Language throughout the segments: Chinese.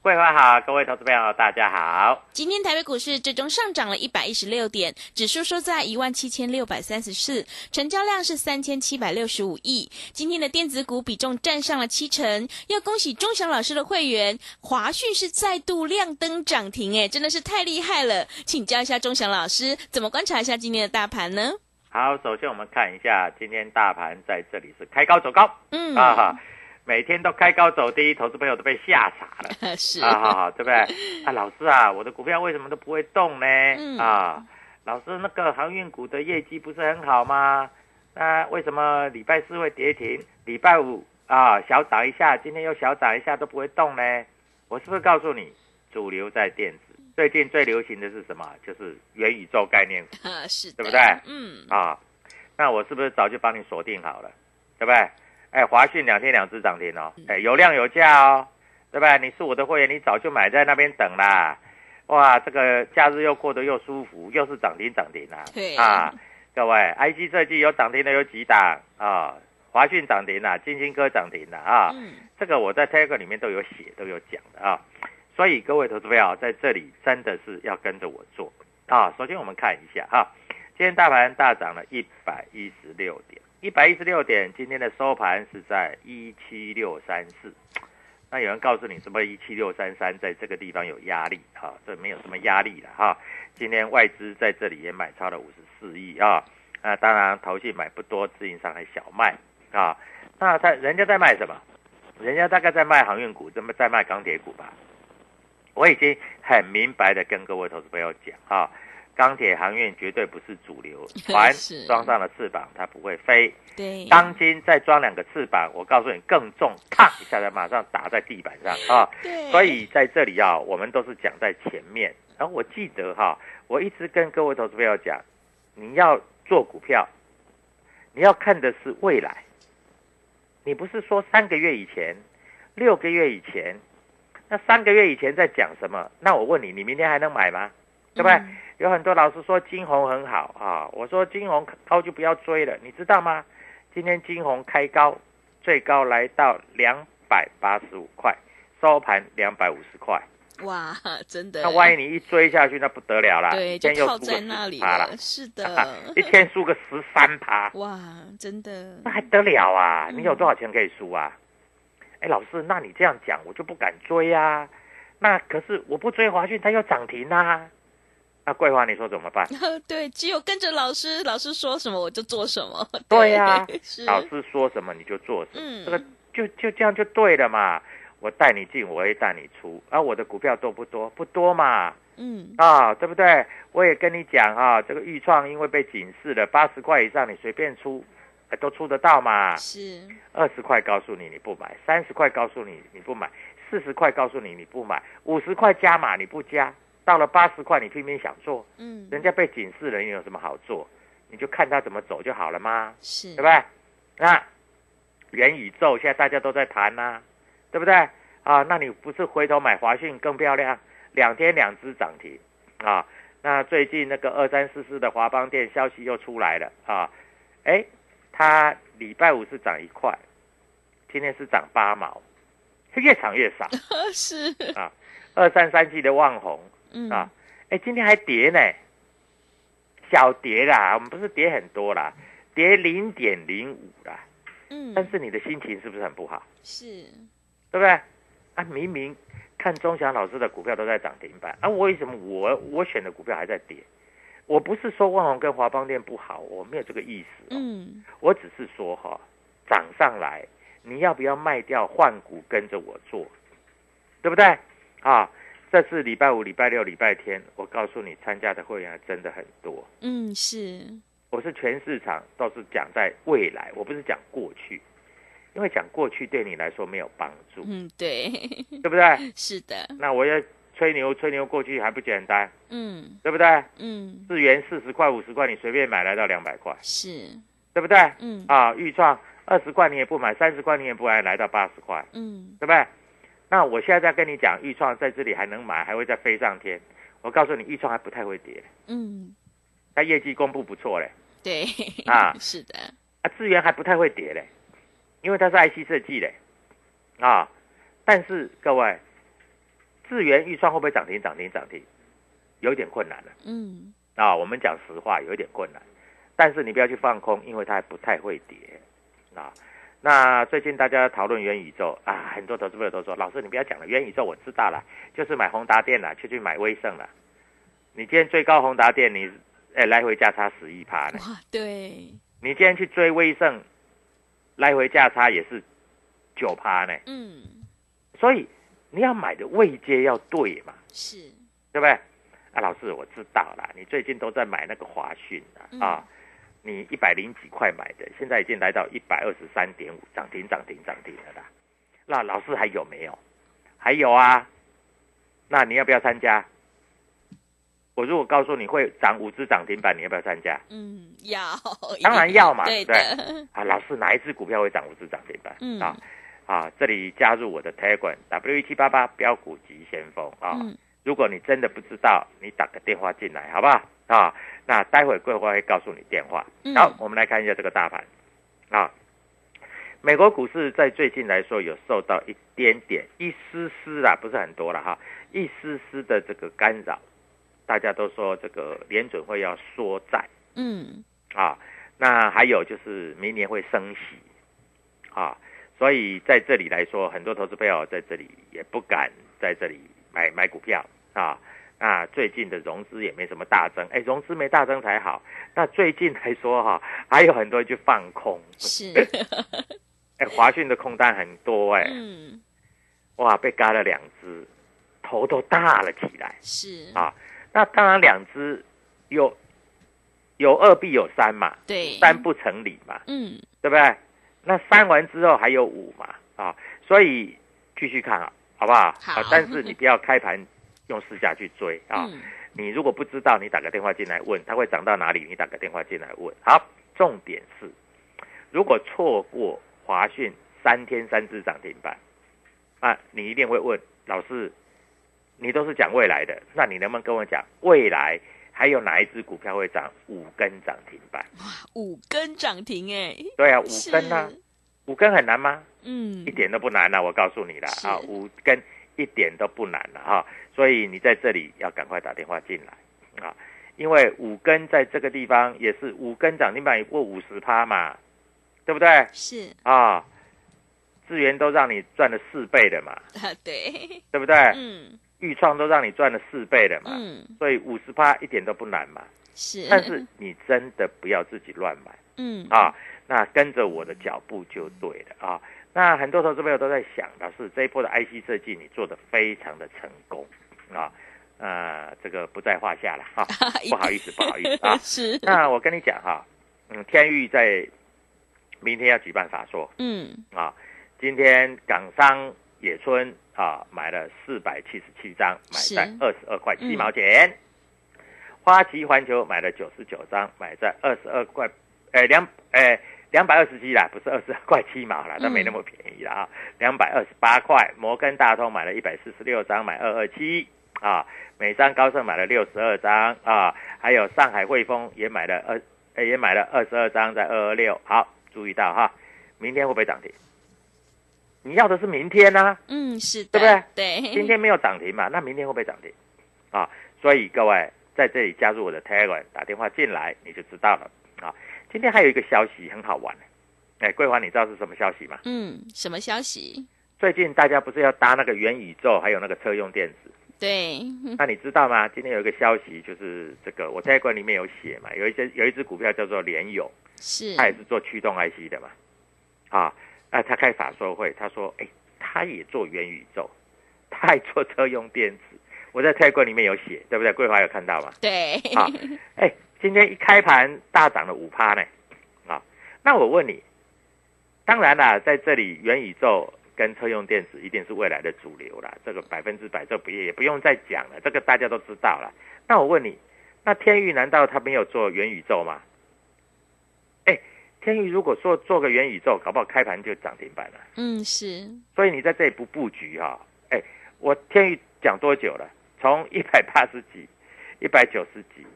桂花好，各位投资朋友大家好。今天台北股市最终上涨了一百一十六点，指数收在一万七千六百三十四，成交量是三千七百六十五亿。今天的电子股比重占上了七成，要恭喜钟祥老师的会员华讯是再度亮灯涨停，哎，真的是太厉害了！请教一下钟祥老师，怎么观察一下今天的大盘呢？好，首先我们看一下今天大盘在这里是开高走高，嗯啊哈，每天都开高走低，投资朋友都被吓傻了。是啊，好好，对不对？啊，老师啊，我的股票为什么都不会动呢？嗯啊，老师，那个航运股的业绩不是很好吗？那为什么礼拜四会跌停，礼拜五啊小涨一下，今天又小涨一下都不会动呢？我是不是告诉你，主流在电子？最近最流行的是什么？就是元宇宙概念股啊，是的，对不对嗯，啊。那我是不是早就帮你锁定好了，对不对？哎，华讯两天两只涨停哦，哎，有量有价哦，对吧？你是我的会员，你早就买在那边等啦。哇，这个假日又过得又舒服，又是涨停涨停啊！对啊，各位，IC 设计有涨停的有几档啊？华讯涨停了，金星科涨停了啊！嗯，这个我在 Telegram 里面都有写，都有讲的啊。所以各位投资朋友在这里真的是要跟着我做啊。首先我们看一下哈、今天大盘大涨了一百一十六点，一百一十六点，今天的收盘是在一七六三四。那有人告诉你什么一七六三三在这个地方有压力哈、这没有什么压力了哈、今天外资在这里也买超了五十四亿啊，那当然投信买不多，自营商还小卖啊。那他人家在卖什么？人家大概在卖航运股，这么在卖钢铁股吧？我已经很明白的跟各位投资朋友讲啊，钢铁航运绝对不是主流，船是装上了翅膀它不会飞，对，钢筋再装两个翅膀，我告诉你更重，咔一下子马上打在地板上啊！对，所以在这里啊，我们都是讲在前面。然后我记得哈、我一直跟各位投资朋友讲，你要做股票，你要看的是未来。你不是说三个月以前、六个月以前，那三个月以前在讲什么？那我问你，你明天还能买吗？对不对？嗯有很多老师说金红很好啊，我说金红高就不要追了，你知道吗？今天金红开高，最高来到两百八十五块，收盘两百五十块。哇，真的，那万一你一追下去，那不得了啦！对，一就套天又输个在那里10%啦了，，是的，一天输个十三趴，哇，真的那，还得了啊？嗯你有多少钱可以输啊？哎，老师，那你这样讲，我就不敢追啊。那可是我不追华讯，它又涨停啊。那桂花，你说怎么办？对，只有跟着老师，老师说什么我就做什么，对呀是，老师说什么你就做什么，嗯这个就就这样就对了嘛。我带你进，我也带你出，啊、我的股票多不多？不多嘛。嗯，啊，对不对？我也跟你讲啊，这个豫创因为被警示了，八十块以上你随便出，哎都出得到嘛。是，二十块告诉你你不买，三十块告诉你你不买，四十块告诉你你不买，五十块加码你不加，到了八十块你偏偏想做，嗯，人家被警示了，你有什么好做？你就看他怎么走就好了吗？是，对不对？那元宇宙现在大家都在谈呐、对不对？啊，那你不是回头买华讯更漂亮，两天两只涨停啊。那最近那个二三四四的华邦店消息又出来了啊，哎，它礼拜五是涨一块，今天是涨八毛，越涨越少 是，啊。二三三七的旺宏嗯，啊，哎，今天还跌呢，小跌啦，我们不是跌很多啦，跌零点零五啦。嗯，但是你的心情是不是很不好？是，对不对？啊，明明看钟祥老师的股票都在涨停板，啊，为什么我我选的股票还在跌？我不是说万宏跟华邦店不好，我没有这个意思、哦，嗯，我只是说哈、涨上来，你要不要卖掉换股跟着我做，对不对？啊，这次礼拜五、礼拜六、礼拜天，我告诉你，参加的会员还真的很多。嗯，是，我是全市场都是讲在未来，我不是讲过去，因为讲过去对你来说没有帮助，嗯，对，对不对？是的，那我要吹牛，吹牛过去还不简单，嗯，对不对？嗯，智元四十块、五十块，你随便买来到两百块，是，对不对？嗯，啊，预创二十块你也不买，三十块你也不买，来到八十块，嗯，对不对？那我现在在跟你讲，豫创在这里还能买，还会再飞上天。我告诉你，豫创还不太会跌，嗯，它业绩公布不错嘞，对，啊是的，啊，智元还不太会跌嘞，因为它是 IC 设计嘞，啊，但是各位，智元、豫创会不会涨停？涨停？涨停？有一点困难了嗯，啊。我们讲实话，有一点困难，但是你不要去放空，因为它还不太会跌啊。那最近大家讨论元宇宙啊，很多投资朋友都说，老师你不要讲了，元宇宙我知道了，就是买宏达电了，就去买威盛了。你今天最高宏达电，你哎来回价差十一趴呢。哇，对，你今天去追威盛，来回价差也是九趴呢。嗯，所以你要买的位阶要对嘛，是，对不对？啊，老师我知道了，你最近都在买那个华讯啊，嗯啊，你一百零几块买的，现在已经来到一百二十三点五，涨停涨停涨停了啦。那老师还有没有？还有啊，那你要不要参加？我如果告诉你会涨五只涨停板，你要不要参加？嗯，要，当然要嘛对 对的，啊，老师哪一只股票会涨五只涨停板？嗯啊啊，这里加入我的 Telegram W 一七八八标股急先锋啊。嗯，如果你真的不知道，你打个电话进来，好不好？啊，那待会桂花会告诉你电话。嗯好，我们来看一下这个大盘啊。美国股市在最近来说有受到一点点、一丝丝啦，不是很多了哈，一丝丝的这个干扰。大家都说这个联准会要缩债嗯，啊，那还有就是明年会升息啊，所以在这里来说，很多投资朋友在这里也不敢在这里买买股票啊。那最近的融资也没什么大增，哎，融资没大增才好。那最近来说哈、还有很多人去放空，是 哎，华讯的空单很多哎，嗯，哇，被嘎了两只，头都大了起来是，啊。那当然两只有有二必有三嘛，对，三不成理嘛，嗯，对不对？那三完之后还有五嘛，啊，所以继续看啊，好不好？好啊，但是你 不要开盘用私下去追啊。嗯，你如果不知道，你打个电话进来问，它会涨到哪里？你打个电话进来问。好，重点是，如果错过华讯三天三只涨停板，啊，你一定会问老师，你都是讲未来的，那你能不能跟我讲未来还有哪一只股票会涨五根涨停板？哇五根涨停，哎，对啊，五根呢、五根很难吗？嗯一，点都不难啊、我告诉你了啊，五根一点都不难了哈、所以你在这里要赶快打电话进来啊，因为五根在这个地方也是五根涨停板也过五十趴嘛，对不对是，啊？资源都让你赚了四倍的嘛，啊，对，对不对？嗯豫创都让你赚了四倍的嘛，嗯，所以五十趴一点都不难嘛。是，但是你真的不要自己乱买。嗯，啊，那跟着我的脚步就对了啊。那很多投资朋友都在想，老师这一波的 IC 设计你做的非常的成功啊，呃，这个不在话下了哈，不好意思，不好意思 啊。是，那我跟你讲哈，嗯，天域在明天要举办法说嗯，啊，今天港商野村啊买了四百七十七张，买在二十二块七嗯毛钱。花旗环球买了九十九张，买在二十二块，呃两呃两百二十七啦，不是二十二块七毛啦，那没那么便宜啦啊，两百二十八块。摩根大通买了一百四十六张，买二二七啊。美商高盛买了六十二张啊，还有上海汇丰也买了二，呃也买了二十二张，在二二六。好，注意到哈，明天会不会涨停？你要的是明天呢、嗯，是的，对不对？对，今天没有涨停嘛，那明天会不会涨停？啊，所以各位在这里加入我的 Telegram，打电话进来你就知道了啊。今天还有一个消息很好玩，哎，桂华，你知道是什么消息吗？嗯，什么消息？最近大家不是要搭那个元宇宙，还有那个车用电子，对，那你知道吗？今天有一个消息，就是这个我 Telegram 里面有写嘛，有一些有一只股票叫做联友，是，它也是做驱动 IC 的嘛，啊，那他开法说会，他说，哎，他也做元宇宙，他还做车用电子。我在 Telegram 里面有写，对不对？桂华有看到吗？对，啊，哎，今天一开盘大涨了五趴呢，啊，那我问你，当然啦，在这里元宇宙跟车用电子一定是未来的主流啦，这个百分之百这不也不用再讲了，这个大家都知道了。那我问你，那天域难道他没有做元宇宙吗？哎，天域如果说做个元宇宙，搞不好开盘就涨停板了。嗯，是，所以你在这里不布局哈、哎，我天宇讲多久了？从一百八十几、一百九十几、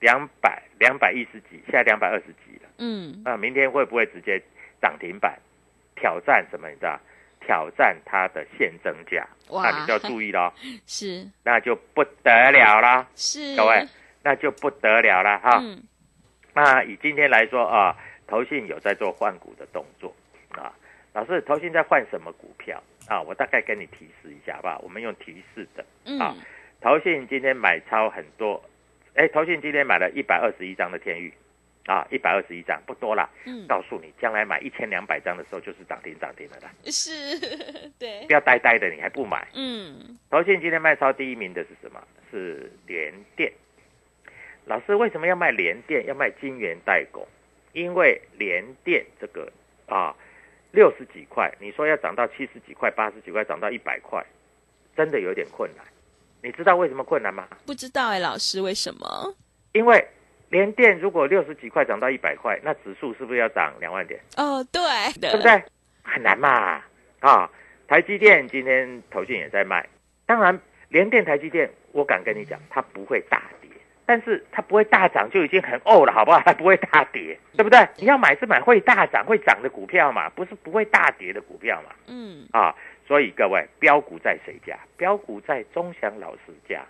两百、两百一十几，现在两百二十几了。嗯，那明天会不会直接涨停板？挑战什么？你知道？挑战它的现增价，那你就要注意喽，是，那就不得了啦，是，各位，那就不得了了哈。嗯，那以今天来说啊，投信有在做换股的动作啊。老师，投信在换什么股票啊？我大概跟你提示一下好不好？我们用提示的。啊嗯，投信今天买超很多，哎，投信今天买了一百二十一张的天域，啊，一百二十一张不多啦。嗯，告诉你，将来买一千两百张的时候就是涨停涨停的啦，是，对不，要呆呆的，你还不买。嗯，投信今天卖超第一名的是什么？是联电。老师为什么要卖联电？要卖金源代工？因为联电这个啊，六十几块，你说要涨到七十几块、八十几块，涨到一百块，真的有点困难。你知道为什么困难吗？不知道哎，老师为什么？因为联电如果六十几块涨到一百块，那指数是不是要涨两万点？哦，对，对不？对？很难嘛！啊，台积电今天投信也在卖，当然联电、台积电，我敢跟你讲，它不会大跌，但是它不会大涨就已经很哦了，好不好？它不会大跌，对不对？你要买是买会大涨、会涨的股票嘛，不是不会大跌的股票嘛。嗯，啊，所以各位，标股在谁家？标股在钟祥老师家，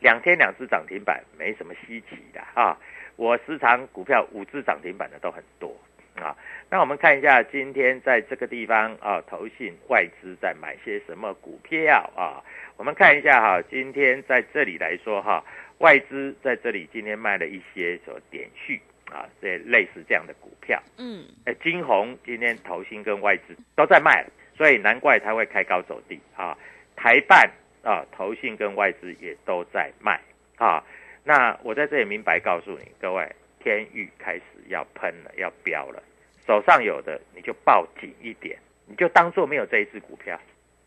两天两只涨停板，没什么稀奇的啊。我时常股票五只涨停板的都很多啊。那我们看一下今天在这个地方啊，投信外资在买些什么股票啊？我们看一下哈、今天在这里来说哈、外资在这里今天卖了一些所点序啊，这类似这样的股票。嗯，哎，金红今天投信跟外资都在卖了，所以难怪它会开高走低啊。台办啊，投信跟外资也都在卖啊。那我在这里明白告诉你，各位，天域开始要喷了，要飙了，手上有的你就抱紧一点，你就当做没有这一只股票，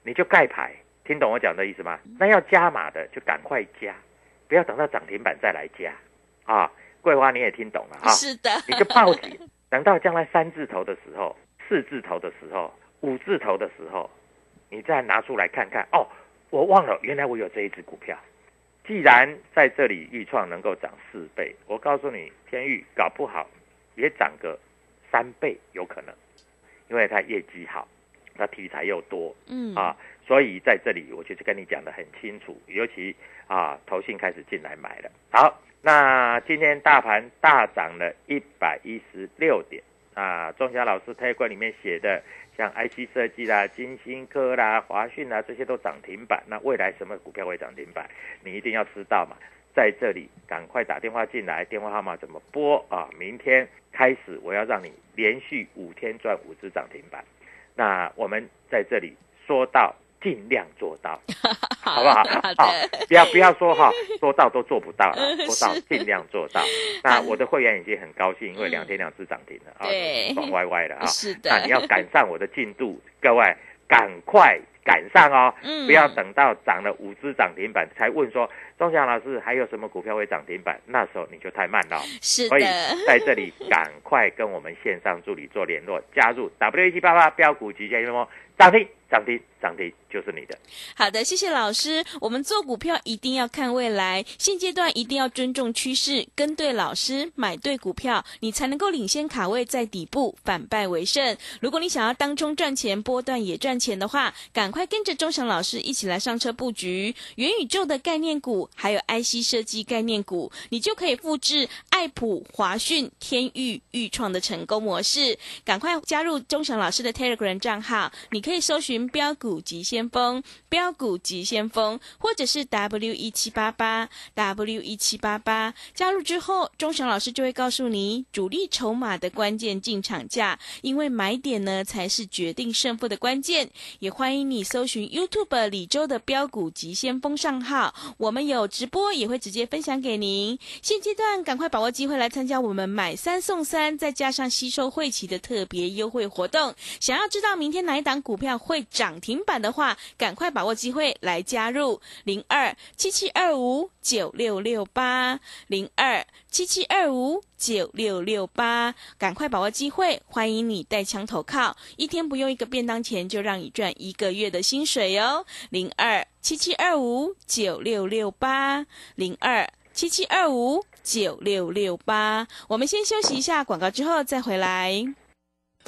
你就盖牌，听懂我讲的意思吗？那要加码的就赶快加，不要等到涨停板再来加啊。桂花你也听懂了啊？是的，你就抱紧，等到将来三字头的时候、四字头的时候、五字头的时候，你再拿出来看看。哦，我忘了，原来我有这一只股票。既然在这里豫创能够涨四倍，我告诉你，天域搞不好也涨个三倍有可能，因为它业绩好，它题材又多，嗯，啊，所以在这里我就是跟你讲的很清楚，尤其啊，投信开始进来买了。好，那今天大盘大涨了一百一十六点啊，钟霞老师推文里面写的，像 IC 设计啦、金星科啦、华讯啦这些都涨停板，那未来什么股票会涨停板，你一定要知道嘛。在这里赶快打电话进来，电话号码怎么拨啊？明天开始我要让你连续五天赚五只涨停板。那我们在这里说到尽量做到，好 好不好？好不要不要说哈，说到都做不到了说，到是尽量做到。那我的会员已经很高兴，因为嗯两天两次涨停了啊对，爽歪歪了啊。是的那你要赶上我的进度，各位赶快赶上哦，嗯不要等到涨了五只涨停板才问说，钟祥老师还有什么股票会涨停板？那时候你就太慢了哦。是所以，在这里赶快跟我们线上助理做联络，加入 W 一七八八标股极限风涨停涨停涨停就是你的。好的，谢谢老师。我们做股票一定要看未来，现阶段一定要尊重趋势，跟对老师，买对股票，你才能够领先卡位在底部，反败为胜。如果你想要当中赚钱，波段也赚钱的话，赶快跟着钟祥老师一起来上车布局元宇宙的概念股，还有 IC 设计概念股，你就可以复制爱普、华讯、天域、豫创的成功模式。赶快加入钟祥老师的 Telegram 账号，你可可以搜寻标股急先锋、标股急先锋，或者是 W 一七八八 W 一七八八。加入之后，钟祥老师就会告诉你主力筹码的关键进场价，因为买点呢才是决定胜负的关键。也欢迎你搜寻 YouTube 李周的标股急先锋账号，我们有直播，也会直接分享给您。现阶段赶快把握机会来参加我们买三送三，再加上吸收会期的特别优惠活动。想要知道明天哪一档股票会涨停板的话，赶快把握机会来加入零二七七二五九六六八零二七七二五九六六八，赶快把握机会，欢迎你带枪投靠，一天不用一个便当钱就让你赚一个月的薪水哦，零二七七二五九六六八零二七七二五九六六八，我们先休息一下广告，之后再回来。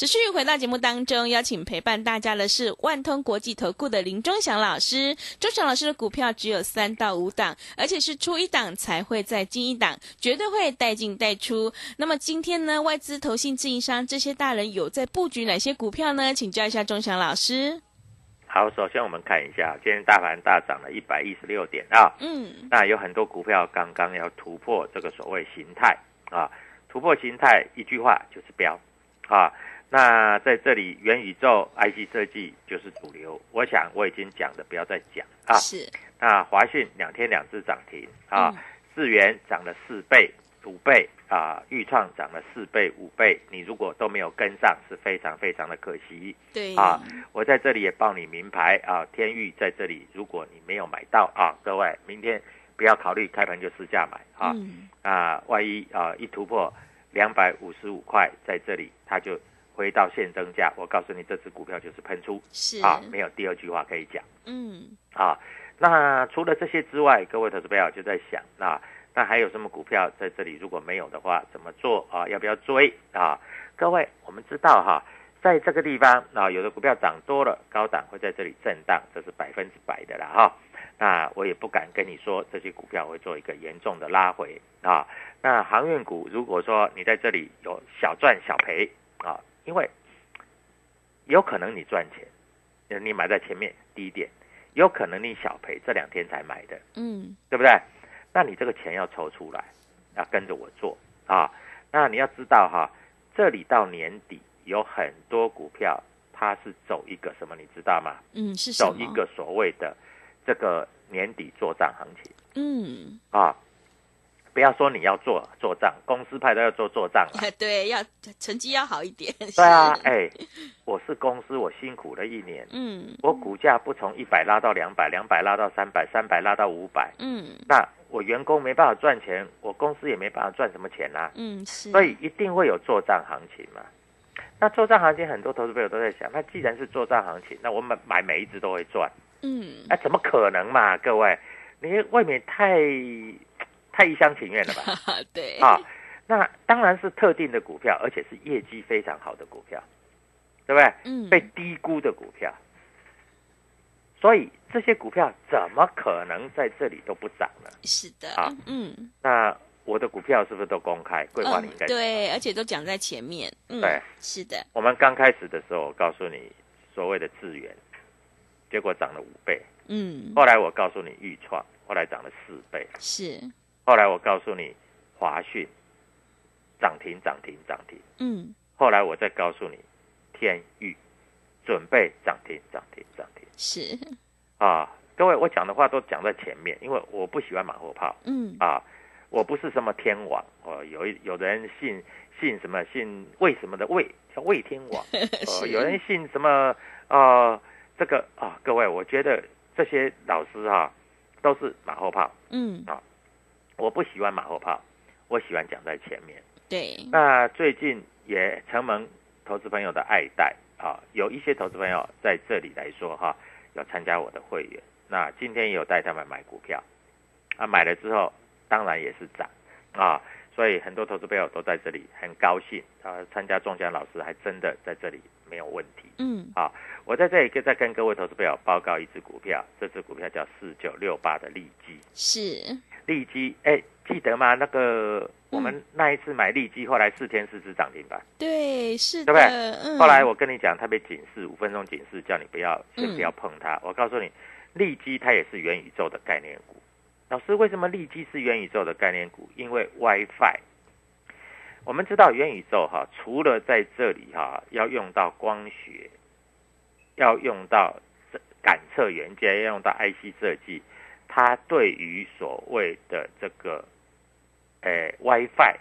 持续回到节目当中，邀请陪伴大家的是万通国际投顾的林忠祥老师。忠祥老师的股票只有三到五档，而且是出一档才会再进一档，绝对会带进带出。那么今天呢，外资、投信、自营商这些大人有在布局哪些股票呢？请教一下忠祥老师。好，首先我们看一下，今天大盘大涨了一百一十六点啊，嗯，那有很多股票刚刚要突破这个所谓形态啊，突破形态，一句话就是标啊。那在这里，元宇宙、IC 设计就是主流。我想我已经讲的，不要再讲啊。是，那华讯两天两次涨停啊嗯，智元涨了四倍、五倍啊，豫创涨了四倍、五倍。你如果都没有跟上，是非常非常的可惜对啊。我在这里也报你名牌啊，天域在这里，如果你没有买到啊，各位明天不要考虑开盘就试价买啊。嗯，啊，万一啊一突破两百五十五块，在这里它就回到现增价。我告诉你，这只股票就是喷出是啊，没有第二句话可以讲嗯，啊。那除了这些之外，各位投资朋友就在想，那那还有什么股票在这里？如果没有的话，怎么做啊？要不要追啊？各位，我们知道哈，在这个地方啊，有的股票涨多了，高档会在这里震荡，这是百分之百的啦哈。那我也不敢跟你说这些股票会做一个严重的拉回啊。那航运股，如果说你在这里有小赚小赔啊，因为有可能你赚钱，你买在前面低点，有可能你小赔，这两天才买的，嗯，对不对？那你这个钱要抽出来，要跟着我做啊。那你要知道哈，这里到年底有很多股票，它是走一个什么，你知道吗？嗯，是什么？走一个所谓的这个年底做账行情嗯，啊。不要说你要做做账，公司派都要做做账了。对，要成绩要好一点。对啊，是哎，我是公司，我辛苦了一年，嗯我股价不从一百拉到两百，两百拉到三百，三百拉到五百，嗯那我员工没办法赚钱，我公司也没办法赚什么钱啦、嗯，是，所以一定会有做账行情嘛。那做账行情，很多投资朋友都在想，那既然是做账行情，那我买买每一只都会赚，嗯那、怎么可能嘛？各位，你未免太太一厢情愿了吧？对啊，那当然是特定的股票，而且是业绩非常好的股票，对不对？嗯被低估的股票，所以这些股票怎么可能在这里都不涨呢？是的啊，嗯，那我的股票是不是都公开？桂花你应该对，而且都讲在前面，嗯，对，是的，我们刚开始的时候，我告诉你所谓的资源，结果涨了五倍。嗯，后来我告诉你豫创，后来涨了四倍。是，后来我告诉你华讯，涨停涨停涨停。嗯，后来我再告诉你天域，准备涨停涨停涨停。是，啊！各位，我讲的话都讲在前面，因为我不喜欢马后炮。嗯，啊。我不是什么天王哦，有一有的人信信什么信为什么的魏叫魏天王，呃，是。有人信什么啊这个啊，各位，我觉得这些老师哈、都是马后炮，嗯，我不喜欢马后炮，我喜欢讲在前面。对，那最近也承蒙投资朋友的爱戴啊，有一些投资朋友在这里来说哈、有参加我的会员。那今天也有带他们买股票，啊，买了之后当然也是涨啊，所以很多投资朋友都在这里很高兴啊，参加中奖老师还真的在这里没有问题。嗯，啊我在这里跟再跟各位投资朋友报告一只股票，这只股票叫四九六八的利基。是，利基，哎，记得吗？那个我嗯们那一次买利基，后来四天四只涨停板。对，是的，对不对嗯，后来我跟你讲，它被警示五分钟警示，叫你不要先嗯不要碰它。我告诉你，利基它也是元宇宙的概念股。老师，为什么利基是元宇宙的概念股？因为 WiFi。我们知道元宇宙哈，除了在这里哈要用到光学，要用到感测元件，要用到 IC 设计，它对于所谓的这个，诶 WiFi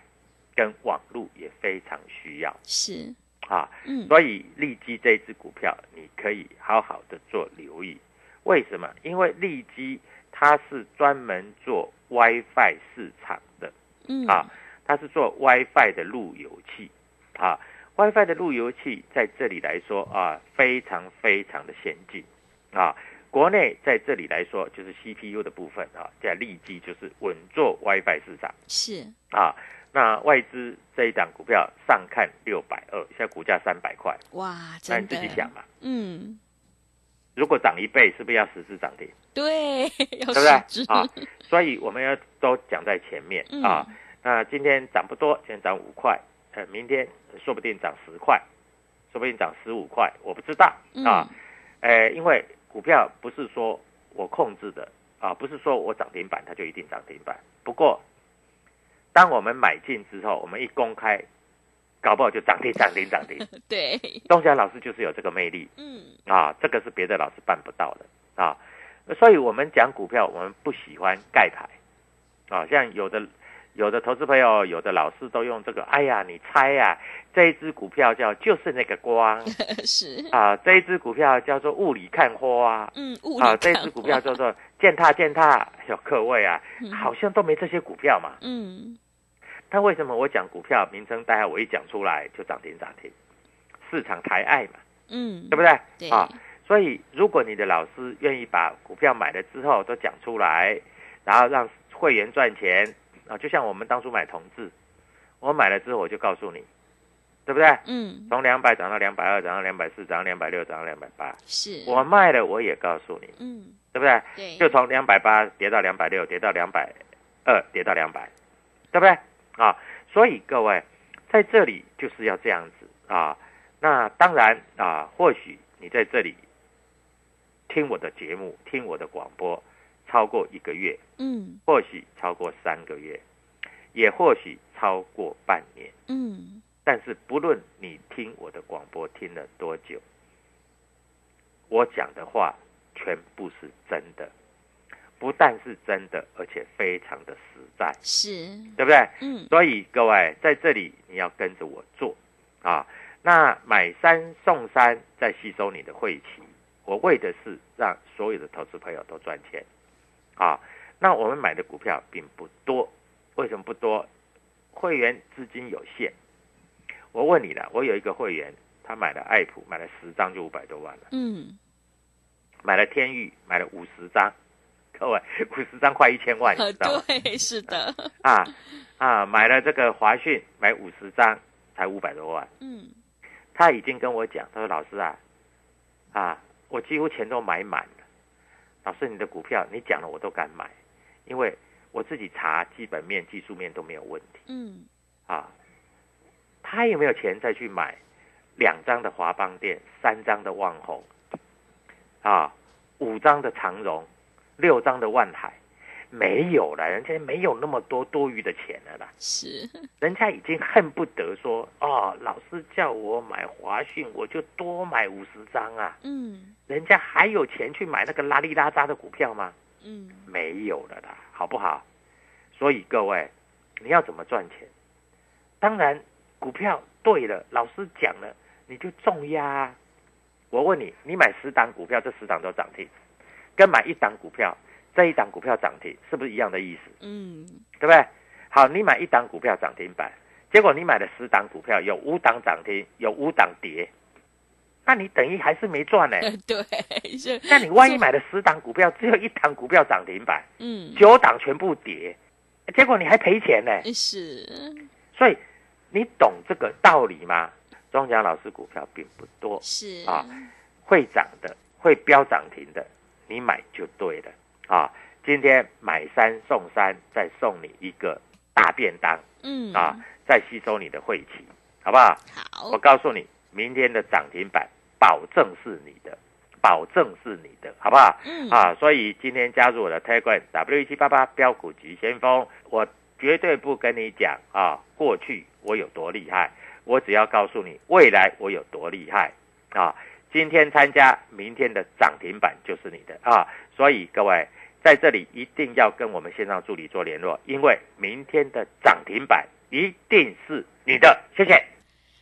跟网络也非常需要是，啊。嗯，所以利基这只股票，你可以好好的做留意。为什么？因为利基它是专门做 WiFi 市场的嗯，啊，它是做 WiFi 的路由器啊。WiFi 的路由器在这里来说啊，非常非常的先进啊。国内在这里来说，就是 CPU 的部分啊，在立基就是稳坐 WiFi 市场。是，啊，那外资这一档股票上看六百二，现在股价三百块，哇，那你，自己想嘛，嗯，如果涨一倍，是不是要十只涨停？对，要对不对？啊所以我们要都讲在前面嗯啊。那今天涨不多，今天涨五块，呃，明天说不定涨十块，说不定涨十五块，我不知道啊。嗯呃，因为股票不是说我控制的啊，不是说我涨停板它就一定涨停板。不过，当我们买进之后，我们一公开，搞不好就涨停涨停涨停。对，东霞老师就是有这个魅力嗯，啊，这个是别的老师办不到的啊。所以我们讲股票，我们不喜欢盖牌啊，像有的有的投资朋友，有的老师都用这个，哎呀，你猜呀、这一只股票叫就是那个光 是，啊，这一只股票叫做雾里看花嗯，雾里啊，理看这一只股票叫做践 踏践踏。有各位啊，嗯好像都没这些股票嘛。嗯，但为什么我讲股票名称代号我一讲出来就涨停涨停？市场抬爱嘛，嗯，对不对？对啊，所以如果你的老师愿意把股票买了之后都讲出来，然后让会员赚钱啊，就像我们当初买同志，我买了之后我就告诉你，对不对？嗯，从两百涨到两百二，涨到两百四，涨到两百六，涨到两百八，是，我卖了我也告诉你，嗯，对不对？对，就从两百八跌到两百六，跌到两百二，跌到两百，对不对？啊，所以各位在这里就是要这样子啊。那当然啊，或许你在这里听我的节目，听我的广播超过一个月，嗯。或许超过三个月，也或许超过半年。嗯，但是不论你听我的广播听了多久，我讲的话全部是真的，不但是真的，而且非常的实在，是，对不对？嗯。所以各位在这里你要跟着我做。啊。那买三送三，再吸收你的晦气，我为的是让所有的投资朋友都赚钱啊。那我们买的股票并不多，为什么不多？会员资金有限。我问你了，我有一个会员，他买了爱普，买了十张就五百多万了，嗯，买了天域，买了五十张，各位五十张快一千万，你呃知道吗？对，是的，啊啊，买了这个华讯，买五十张才五百多万。嗯他已经跟我讲，他说老师啊，啊，我几乎钱都买满了，老师，你的股票你讲了我都敢买，因为我自己查基本面、技术面都没有问题嗯，啊。他有没有钱再去买两张的华邦店、三张的万宏啊、五张的长荣、六张的万海？没有了，人家没有那么多多余的钱了啦。是，人家已经恨不得说，哦，老师叫我买华讯，我就多买五十张啊。嗯人家还有钱去买那个拉里拉扎的股票吗？嗯，没有了啦，好不好？所以各位，你要怎么赚钱？当然，股票对了，老师讲了，你就重压啊。我问你，你买十档股票，这十档都涨停，跟买一档股票，这一档股票涨停，是不是一样的意思？嗯，对不对？好，你买一档股票涨停板，结果你买了十档股票，有五档涨停，有五档跌，那你等于还是没赚呢。呃 对，那你万一买了十档股票，只有一档股票涨停板，嗯，九档全部跌，结果你还赔钱呢。是，所以你懂这个道理吗？庄家老师股票并不多，是啊会涨的、会飙涨停的，你买就对了啊。今天买三送三，再送你一个大便当嗯，啊，再吸收你的晦气，好不好？好我，告诉你，明天的涨停板保证是你的，保证是你的，好不好？嗯，啊，所以今天加入我的 Telegram W 一七八八标股急先锋，我绝对不跟你讲啊，过去我有多厉害，我只要告诉你未来我有多厉害啊。今天参加，明天的涨停板就是你的啊。所以各位在这里一定要跟我们线上助理做联络，因为明天的涨停板一定是你的。谢谢。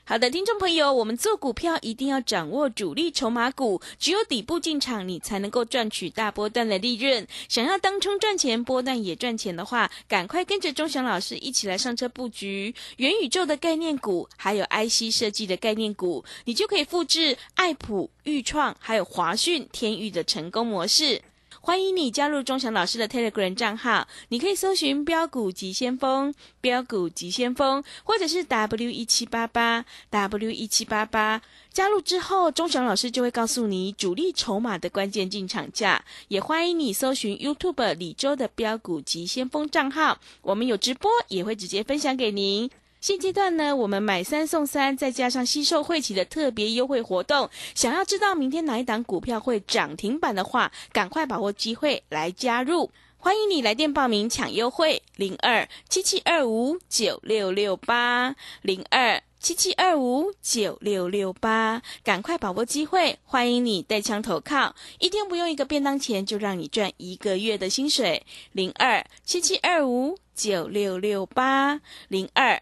好的，听众朋友，我们做股票一定要掌握主力筹码股，只有底部进场，你才能够赚取大波段的利润。想要当冲赚钱，波段也赚钱的话，赶快跟着钟祥老师一起来上车布局元宇宙的概念股，还有 IC 设计的概念股，你就可以复制爱普、裕创还有华讯、天域的成功模式。欢迎你加入钟祥老师的 Telegram 账号，你可以搜寻“标股急先锋”、“标股急先锋”，或者是 W 一七八八 W 一七八八。加入之后，钟祥老师就会告诉你主力筹码的关键进场价。也欢迎你搜寻 YouTube 李周的标股急先锋账号，我们有直播，也会直接分享给您。现阶段呢，我们买三送三，再加上吸售会期的特别优惠活动，想要知道明天哪一档股票会涨停板的话，赶快把握机会来加入。欢迎你来电报名抢优惠，零二七七二五九六六八零二七七二五九六六八，赶快把握机会！欢迎你带枪投靠，一天不用一个便当钱，就让你赚一个月的薪水。零二七七二五九六六八零二